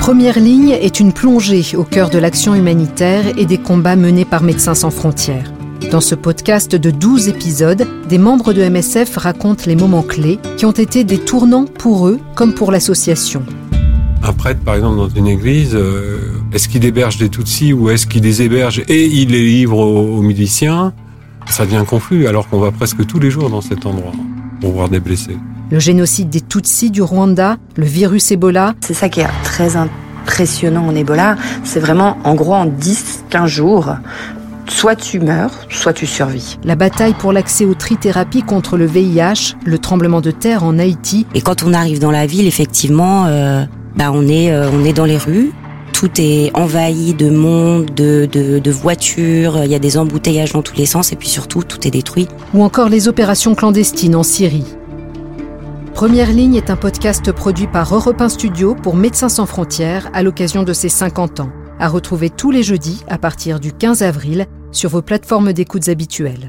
Première ligne est une plongée au cœur de l'action humanitaire et des combats menés par Médecins sans frontières. Dans ce podcast de 12 épisodes, des membres de MSF racontent les moments clés qui ont été des tournants pour eux comme pour l'association. Un prêtre, par exemple, dans une église, euh, est-ce qu'il héberge des Tutsis ou est-ce qu'il les héberge et il les livre aux, aux miliciens? Ça devient confus alors qu'on va presque tous les jours dans cet endroit pour voir des blessés. Le génocide des Tutsis du Rwanda, le virus Ebola. C'est ça qui est très impressionnant en Ebola. C'est vraiment, en gros, en 10-15 jours, soit tu meurs, soit tu survis. La bataille pour l'accès aux trithérapies contre le VIH, le tremblement de terre en Haïti. Et quand on arrive dans la ville, effectivement, euh, bah on, est, euh, on est dans les rues. Tout est envahi de monde, de, de, de voitures, il y a des embouteillages dans tous les sens et puis surtout, tout est détruit. Ou encore les opérations clandestines en Syrie. Première ligne est un podcast produit par Europe 1 Studio pour Médecins sans frontières à l'occasion de ses 50 ans. À retrouver tous les jeudis à partir du 15 avril sur vos plateformes d'écoutes habituelles.